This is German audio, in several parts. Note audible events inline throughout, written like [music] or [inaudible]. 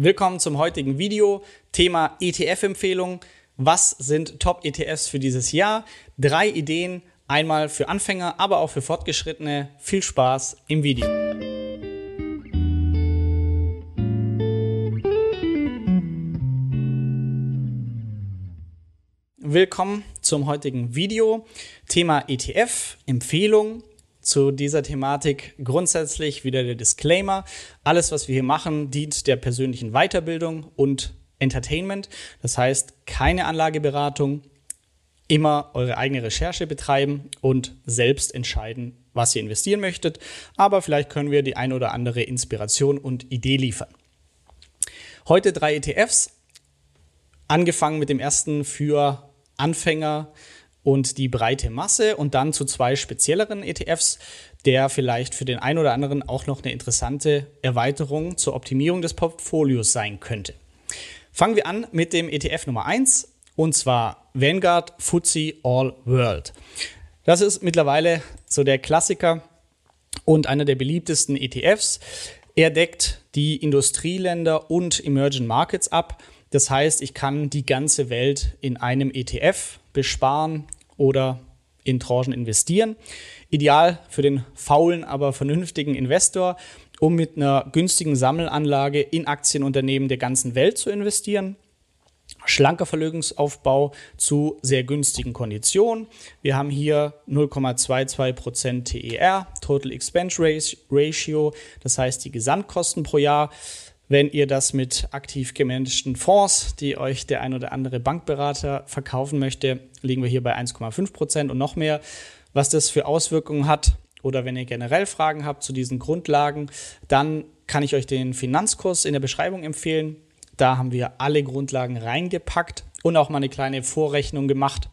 Willkommen zum heutigen Video. Thema ETF-Empfehlung. Was sind Top-ETFs für dieses Jahr? Drei Ideen, einmal für Anfänger, aber auch für Fortgeschrittene. Viel Spaß im Video. Willkommen zum heutigen Video. Thema ETF, Empfehlung zu dieser Thematik grundsätzlich wieder der Disclaimer. Alles, was wir hier machen, dient der persönlichen Weiterbildung und Entertainment. Das heißt, keine Anlageberatung, immer eure eigene Recherche betreiben und selbst entscheiden, was ihr investieren möchtet. Aber vielleicht können wir die ein oder andere Inspiration und Idee liefern. Heute drei ETFs, angefangen mit dem ersten für Anfänger und die breite Masse und dann zu zwei spezielleren ETFs, der vielleicht für den einen oder anderen auch noch eine interessante Erweiterung zur Optimierung des Portfolios sein könnte. Fangen wir an mit dem ETF Nummer 1 und zwar Vanguard FTSE All World. Das ist mittlerweile so der Klassiker und einer der beliebtesten ETFs. Er deckt die Industrieländer und Emerging Markets ab. Das heißt, ich kann die ganze Welt in einem ETF besparen oder in Tranchen investieren. Ideal für den faulen, aber vernünftigen Investor, um mit einer günstigen Sammelanlage in Aktienunternehmen der ganzen Welt zu investieren. Schlanker Vermögensaufbau zu sehr günstigen Konditionen. Wir haben hier 0,22% TER, Total Expense Ratio, das heißt die Gesamtkosten pro Jahr wenn ihr das mit aktiv gemanagten Fonds, die euch der ein oder andere Bankberater verkaufen möchte, liegen wir hier bei 1,5 Prozent und noch mehr. Was das für Auswirkungen hat oder wenn ihr generell Fragen habt zu diesen Grundlagen, dann kann ich euch den Finanzkurs in der Beschreibung empfehlen. Da haben wir alle Grundlagen reingepackt und auch mal eine kleine Vorrechnung gemacht,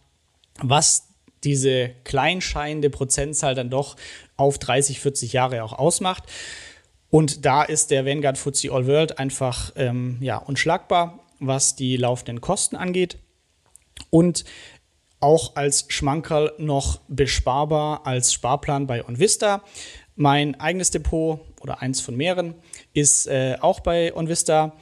was diese kleinscheinende Prozentzahl dann doch auf 30, 40 Jahre auch ausmacht. Und da ist der Vanguard FTSE All World einfach ähm, ja, unschlagbar, was die laufenden Kosten angeht. Und auch als Schmankerl noch besparbar als Sparplan bei OnVista. Mein eigenes Depot oder eins von mehreren ist äh, auch bei OnVista.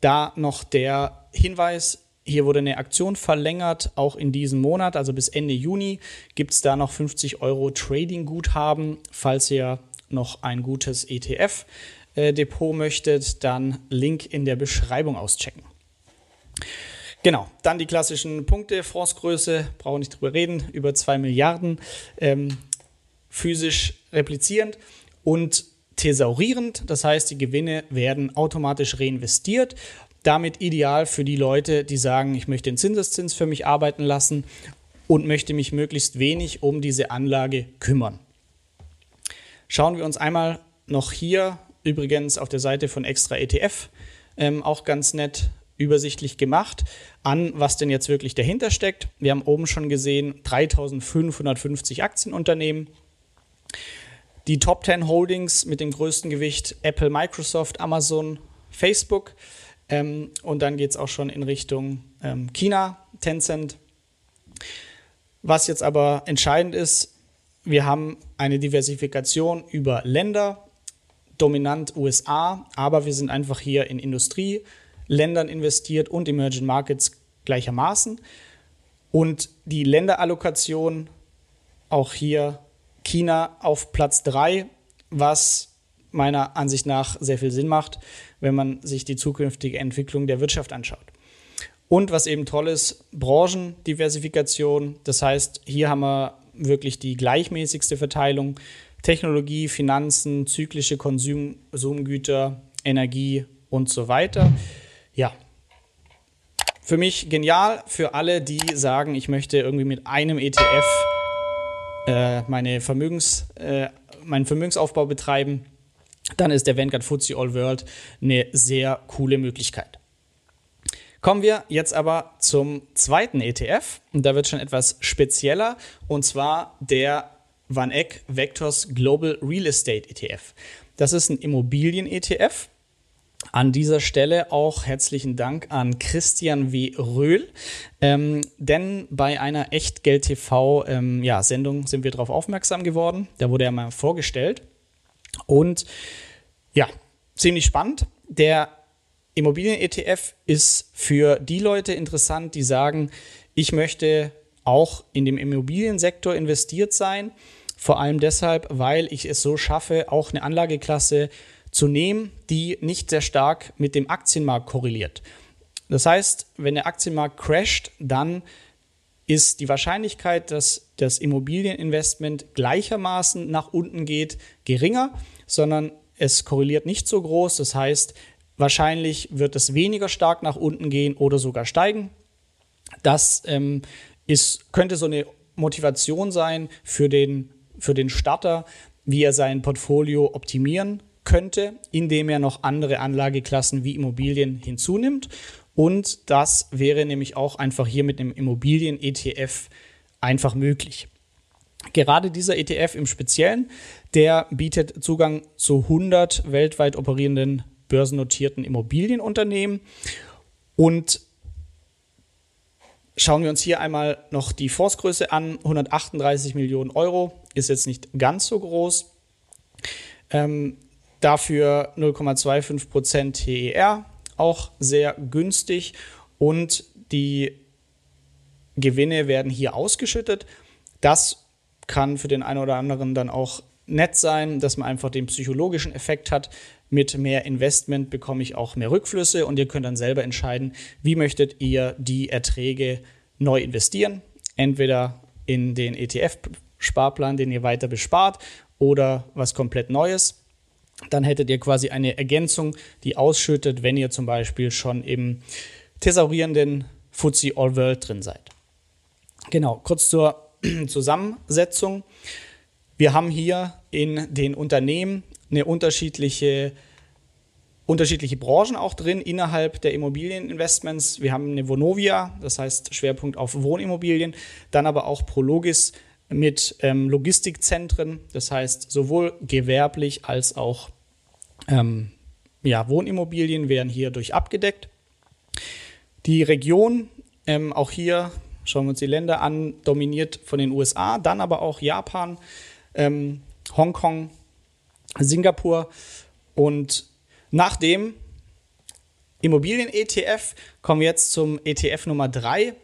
Da noch der Hinweis, hier wurde eine Aktion verlängert, auch in diesem Monat, also bis Ende Juni gibt es da noch 50 Euro Trading-Guthaben, falls ihr noch ein gutes ETF-Depot möchtet, dann Link in der Beschreibung auschecken. Genau, dann die klassischen Punkte. Fondsgröße, brauche nicht drüber reden, über 2 Milliarden, ähm, physisch replizierend und thesaurierend. Das heißt, die Gewinne werden automatisch reinvestiert. Damit ideal für die Leute, die sagen, ich möchte den Zinseszins für mich arbeiten lassen und möchte mich möglichst wenig um diese Anlage kümmern. Schauen wir uns einmal noch hier, übrigens auf der Seite von Extra ETF, ähm, auch ganz nett übersichtlich gemacht, an, was denn jetzt wirklich dahinter steckt. Wir haben oben schon gesehen 3550 Aktienunternehmen. Die Top 10 Holdings mit dem größten Gewicht Apple, Microsoft, Amazon, Facebook. Ähm, und dann geht es auch schon in Richtung ähm, China, Tencent. Was jetzt aber entscheidend ist, wir haben eine Diversifikation über Länder, dominant USA, aber wir sind einfach hier in Industrieländern investiert und Emerging Markets gleichermaßen. Und die Länderallokation, auch hier China auf Platz 3, was meiner Ansicht nach sehr viel Sinn macht, wenn man sich die zukünftige Entwicklung der Wirtschaft anschaut. Und was eben toll ist, Branchendiversifikation. Das heißt, hier haben wir wirklich die gleichmäßigste Verteilung. Technologie, Finanzen, zyklische Konsumgüter, Energie und so weiter. Ja, für mich genial, für alle, die sagen, ich möchte irgendwie mit einem ETF äh, meine Vermögens, äh, meinen Vermögensaufbau betreiben, dann ist der Vanguard FTSE All World eine sehr coole Möglichkeit. Kommen wir jetzt aber zum zweiten ETF. Und da wird schon etwas spezieller. Und zwar der Van Eck Vectors Global Real Estate ETF. Das ist ein Immobilien-ETF. An dieser Stelle auch herzlichen Dank an Christian W. Röhl, ähm, denn bei einer Echtgeld-TV-Sendung ja, sind wir darauf aufmerksam geworden. Da wurde er mal vorgestellt. Und ja, ziemlich spannend. Der Immobilien-ETF ist für die Leute interessant, die sagen, ich möchte auch in dem Immobiliensektor investiert sein. Vor allem deshalb, weil ich es so schaffe, auch eine Anlageklasse zu nehmen, die nicht sehr stark mit dem Aktienmarkt korreliert. Das heißt, wenn der Aktienmarkt crasht, dann ist die Wahrscheinlichkeit, dass das Immobilieninvestment gleichermaßen nach unten geht, geringer, sondern es korreliert nicht so groß. Das heißt, wahrscheinlich wird es weniger stark nach unten gehen oder sogar steigen. Das ähm, ist, könnte so eine Motivation sein für den, für den Starter, wie er sein Portfolio optimieren könnte, indem er noch andere Anlageklassen wie Immobilien hinzunimmt. Und das wäre nämlich auch einfach hier mit einem Immobilien-ETF einfach möglich. Gerade dieser ETF im Speziellen, der bietet Zugang zu 100 weltweit operierenden börsennotierten Immobilienunternehmen. Und schauen wir uns hier einmal noch die Fondsgröße an. 138 Millionen Euro ist jetzt nicht ganz so groß. Ähm, dafür 0,25 Prozent TER, auch sehr günstig. Und die Gewinne werden hier ausgeschüttet. Das kann für den einen oder anderen dann auch nett sein, dass man einfach den psychologischen Effekt hat. Mit mehr Investment bekomme ich auch mehr Rückflüsse und ihr könnt dann selber entscheiden, wie möchtet ihr die Erträge neu investieren. Entweder in den ETF-Sparplan, den ihr weiter bespart, oder was komplett Neues. Dann hättet ihr quasi eine Ergänzung, die ausschüttet, wenn ihr zum Beispiel schon im thesaurierenden FTSE All World drin seid. Genau, kurz zur [clears throat] Zusammensetzung. Wir haben hier in den Unternehmen eine unterschiedliche, unterschiedliche Branchen auch drin innerhalb der Immobilieninvestments. Wir haben eine Vonovia, das heißt Schwerpunkt auf Wohnimmobilien, dann aber auch Prologis mit ähm, Logistikzentren, das heißt sowohl gewerblich als auch ähm, ja, Wohnimmobilien werden hier durch abgedeckt. Die Region, ähm, auch hier schauen wir uns die Länder an, dominiert von den USA, dann aber auch Japan, ähm, Hongkong, Singapur und nach dem Immobilien-ETF kommen wir jetzt zum ETF Nummer 3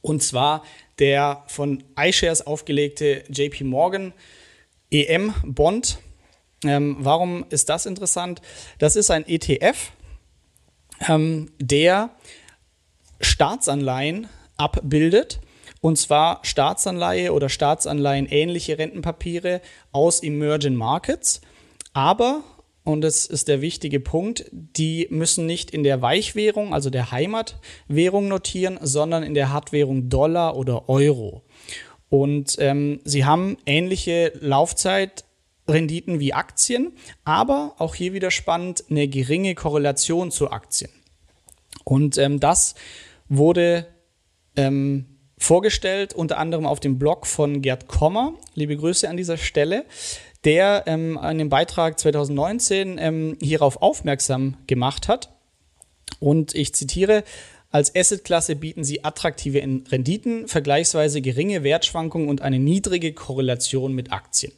und zwar der von iShares aufgelegte JP Morgan EM Bond. Ähm, warum ist das interessant? Das ist ein ETF, ähm, der Staatsanleihen abbildet. Und zwar Staatsanleihe oder Staatsanleihen ähnliche Rentenpapiere aus Emerging Markets. Aber und das ist der wichtige Punkt, die müssen nicht in der Weichwährung, also der Heimatwährung notieren, sondern in der Hartwährung Dollar oder Euro. Und ähm, sie haben ähnliche Laufzeitrenditen wie Aktien, aber auch hier wieder spannend, eine geringe Korrelation zu Aktien. Und ähm, das wurde ähm, vorgestellt, unter anderem auf dem Blog von Gerd Kommer. Liebe Grüße an dieser Stelle der ähm, in dem Beitrag 2019 ähm, hierauf aufmerksam gemacht hat. Und ich zitiere, als Assetklasse bieten sie attraktive Renditen, vergleichsweise geringe Wertschwankungen und eine niedrige Korrelation mit Aktien.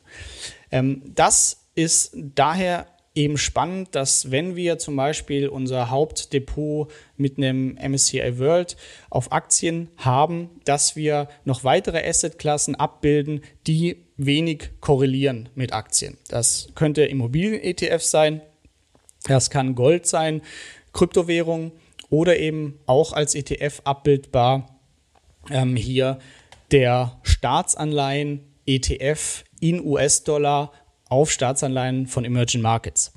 Ähm, das ist daher eben spannend, dass wenn wir zum Beispiel unser Hauptdepot mit einem MSCI World auf Aktien haben, dass wir noch weitere Assetklassen abbilden, die wenig korrelieren mit Aktien. Das könnte Immobilien-ETF sein, das kann Gold sein, Kryptowährung oder eben auch als ETF abbildbar ähm, hier der Staatsanleihen ETF in US-Dollar auf Staatsanleihen von Emerging Markets.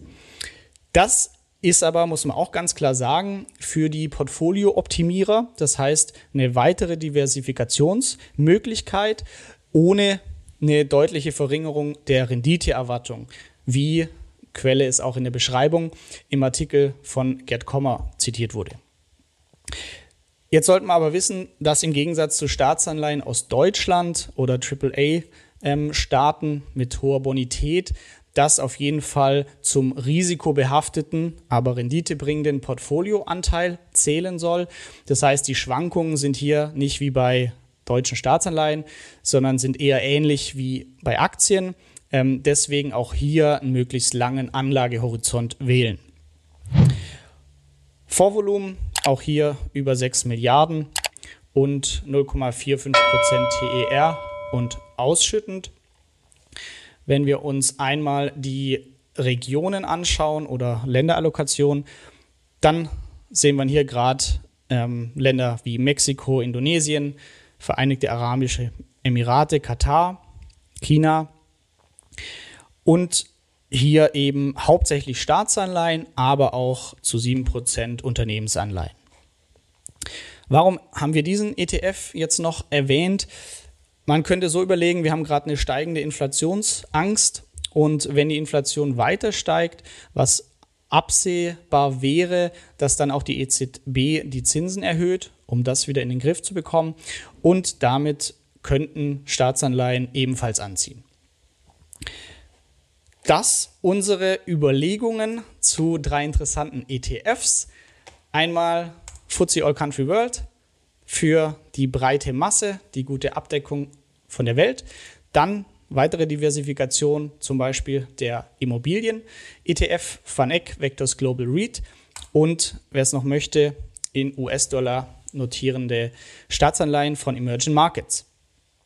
Das ist aber, muss man auch ganz klar sagen, für die Portfolio-Optimierer, das heißt eine weitere Diversifikationsmöglichkeit ohne eine deutliche Verringerung der Renditeerwartung, wie Quelle ist auch in der Beschreibung im Artikel von Gerd Kommer zitiert wurde. Jetzt sollten wir aber wissen, dass im Gegensatz zu Staatsanleihen aus Deutschland oder AAA-Staaten ähm, mit hoher Bonität das auf jeden Fall zum risikobehafteten, aber renditebringenden Portfolioanteil zählen soll. Das heißt, die Schwankungen sind hier nicht wie bei deutschen Staatsanleihen, sondern sind eher ähnlich wie bei Aktien. Ähm, deswegen auch hier einen möglichst langen Anlagehorizont wählen. Vorvolumen, auch hier über 6 Milliarden und 0,45% TER und ausschüttend. Wenn wir uns einmal die Regionen anschauen oder Länderallokationen, dann sehen wir hier gerade ähm, Länder wie Mexiko, Indonesien, Vereinigte Arabische Emirate, Katar, China und hier eben hauptsächlich Staatsanleihen, aber auch zu 7% Unternehmensanleihen. Warum haben wir diesen ETF jetzt noch erwähnt? Man könnte so überlegen, wir haben gerade eine steigende Inflationsangst und wenn die Inflation weiter steigt, was absehbar wäre, dass dann auch die EZB die Zinsen erhöht, um das wieder in den Griff zu bekommen und damit könnten Staatsanleihen ebenfalls anziehen. Das unsere Überlegungen zu drei interessanten ETFs. Einmal FTSE All Country World für die breite Masse, die gute Abdeckung von der Welt. Dann weitere Diversifikation, zum Beispiel der Immobilien, ETF, FANEC, Vectors Global REIT und wer es noch möchte, in US-Dollar notierende Staatsanleihen von Emerging Markets.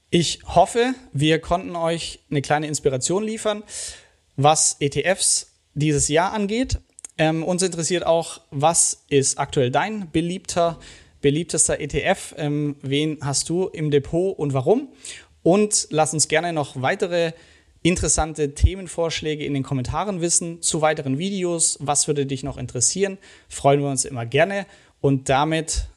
Ich hoffe, wir konnten euch eine kleine Inspiration liefern, was ETFs dieses Jahr angeht. Ähm, uns interessiert auch, was ist aktuell dein beliebter, beliebtester ETF? Ähm, wen hast du im Depot und warum? Und lass uns gerne noch weitere interessante Themenvorschläge in den Kommentaren wissen zu weiteren Videos. Was würde dich noch interessieren? Freuen wir uns immer gerne. Und damit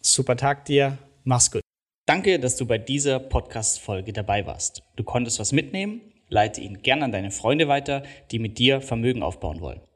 super Tag dir. Mach's gut. Danke, dass du bei dieser Podcast-Folge dabei warst. Du konntest was mitnehmen. Leite ihn gerne an deine Freunde weiter, die mit dir Vermögen aufbauen wollen.